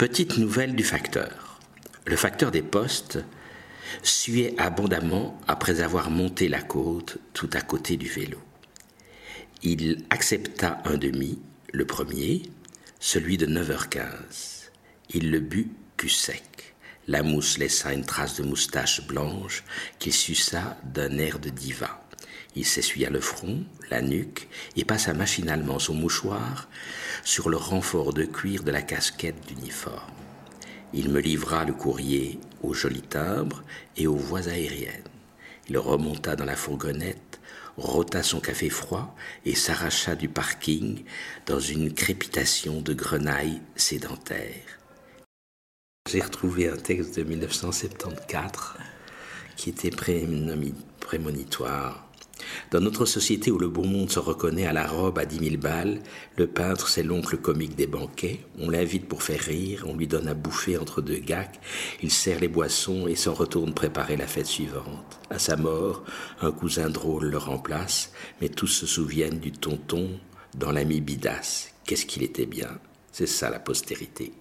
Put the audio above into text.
Petite nouvelle du facteur. Le facteur des postes suait abondamment après avoir monté la côte tout à côté du vélo. Il accepta un demi, le premier, celui de 9h15. Il le but cul sec. La mousse laissa une trace de moustache blanche qu'il suça d'un air de diva. Il s'essuya le front, la nuque, et passa machinalement son mouchoir sur le renfort de cuir de la casquette d'uniforme. Il me livra le courrier au joli timbre et aux voies aériennes. Il remonta dans la fourgonnette, rôta son café froid et s'arracha du parking dans une crépitation de grenailles sédentaires. J'ai retrouvé un texte de 1974 qui était prémonitoire dans notre société où le bon monde se reconnaît à la robe à dix mille balles, le peintre c'est l'oncle comique des banquets, on l'invite pour faire rire, on lui donne à bouffer entre deux gacs, il sert les boissons et s'en retourne préparer la fête suivante. À sa mort, un cousin drôle le remplace, mais tous se souviennent du tonton dans l'ami Bidas. Qu'est-ce qu'il était bien, c'est ça la postérité.